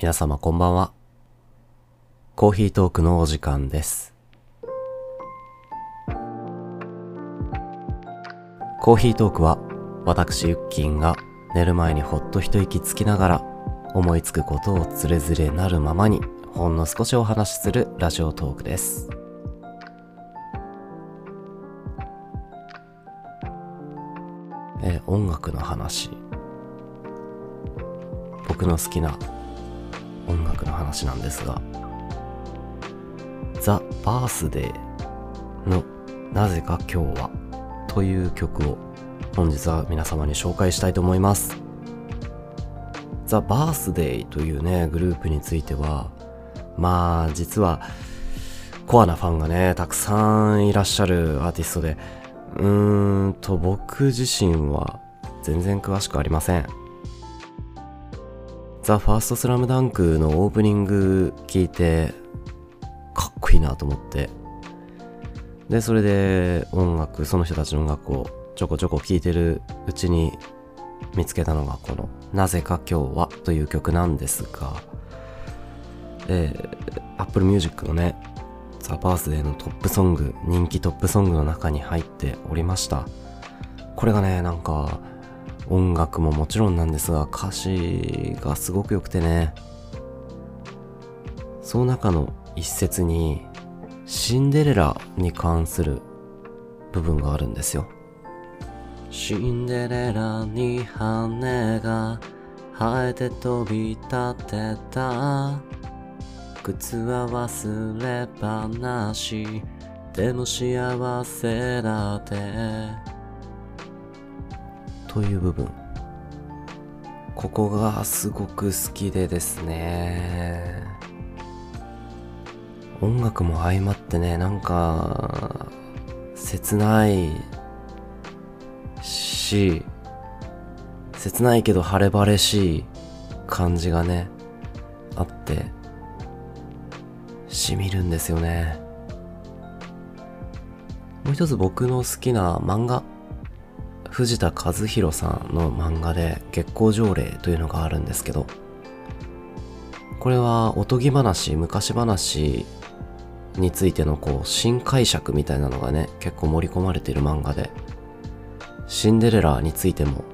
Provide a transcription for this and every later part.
皆様こんばんは。コーヒートークのお時間です。コーヒートークは私ユッキンが寝る前にほっと一息つきながら思いつくことをつれづれなるままにほんの少しお話しするラジオトークです。え音楽の話僕の好きな音楽の話なんですが「ザ・バースデーのなぜか今日は」という曲を本日は皆様に紹介したいと思います。ザ・バースデーというねグループについてはまあ実はコアなファンがねたくさんいらっしゃるアーティストでうーんと僕自身は全然詳しくありません。ザ・ファーストスラムダンクのオープニング聞いてかっこいいなと思って。でそれで音楽その人たちの音楽をちょこちょこ聴いてるうちに見つけたのがこの「なぜか今日は」という曲なんですが。えー、Apple Music のねザ・バースデーのトップソング人気トップソングの中に入っておりました。これがねなんか音楽ももちろんなんですが歌詞がすごく良くてね。その中の一節にシンデレラに関する部分があるんですよ。シンデレラに羽が生えて飛び立てた。靴は忘れ話でも幸せだって。という部分。ここがすごく好きでですね。音楽も相まってねなんか切ないし切ないけど晴れ晴れしい感じがねあってしみるんですよね。もう一つ僕の好きな漫画。藤田和弘さんの漫画で月光条例というのがあるんですけどこれはおとぎ話昔話についてのこう新解釈みたいなのがね結構盛り込まれている漫画でシンデレラについても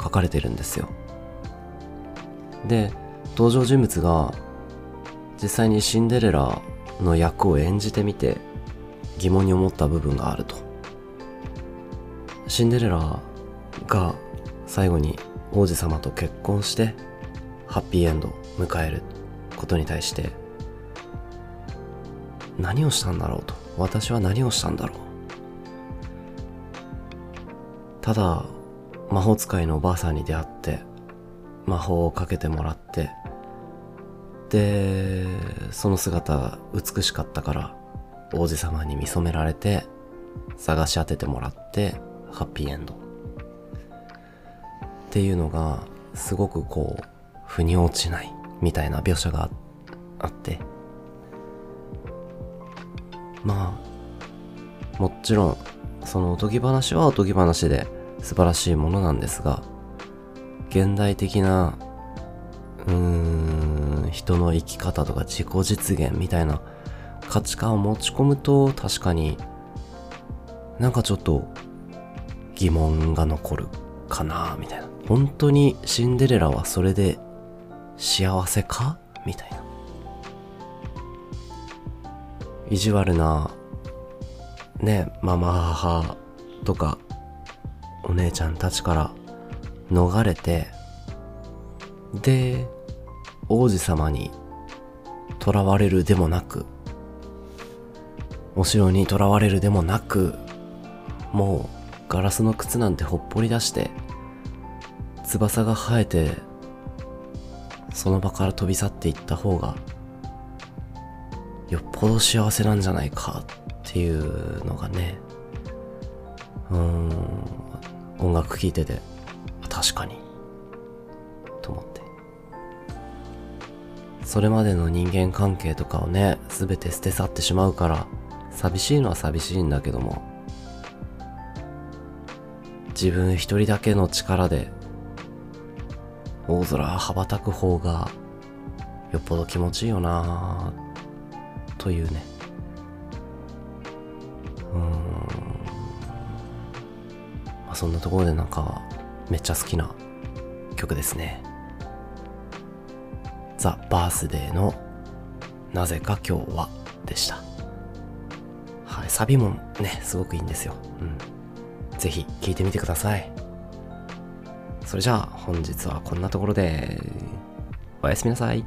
書かれてるんですよ。で登場人物が実際にシンデレラの役を演じてみて疑問に思った部分があると。シンデレラが最後に王子様と結婚してハッピーエンドを迎えることに対して何をしたんだろうと私は何をしたんだろう。ただ魔法使いのおばあさんに出会って魔法をかけてもらってでその姿が美しかったから王子様に見初められて探し当ててもらってハッピーエンド。っていうのがすごくこう腑に落ちないみたいな描写があって。まあもちろんそのおとぎ話はおとぎ話で素晴らしいものなんですが現代的なうーん人の生き方とか自己実現みたいな価値観を持ち込むと確かになんかちょっと疑問が残るかなみたいな。本当にシンデレラはそれで幸せか？みたいな。意地悪なねママ母とかお姉ちゃんたちから逃れてで王子様に囚われるでもなくお城に囚われるでもなくもうガラスの靴なんてほっぽり出して翼が生えてその場から飛び去っていった方がよっぽど幸せなんじゃないかっていうのがね。うん。音楽聴いてて確かに。と思って。それまでの人間関係とかをね全て捨て去ってしまうから寂しいのは寂しいんだけども自分一人だけの力で大空羽ばたく方がよっぽど気持ちいいよなというね。うん。まあそんなところでなんかめっちゃ好きな曲ですね。ザ・バースデーのなぜか今日はでした。はいサビもねすごくいいんですよ。うん。ぜひ聴いてみてください。それじゃあ本日はこんなところで。おやすみなさい。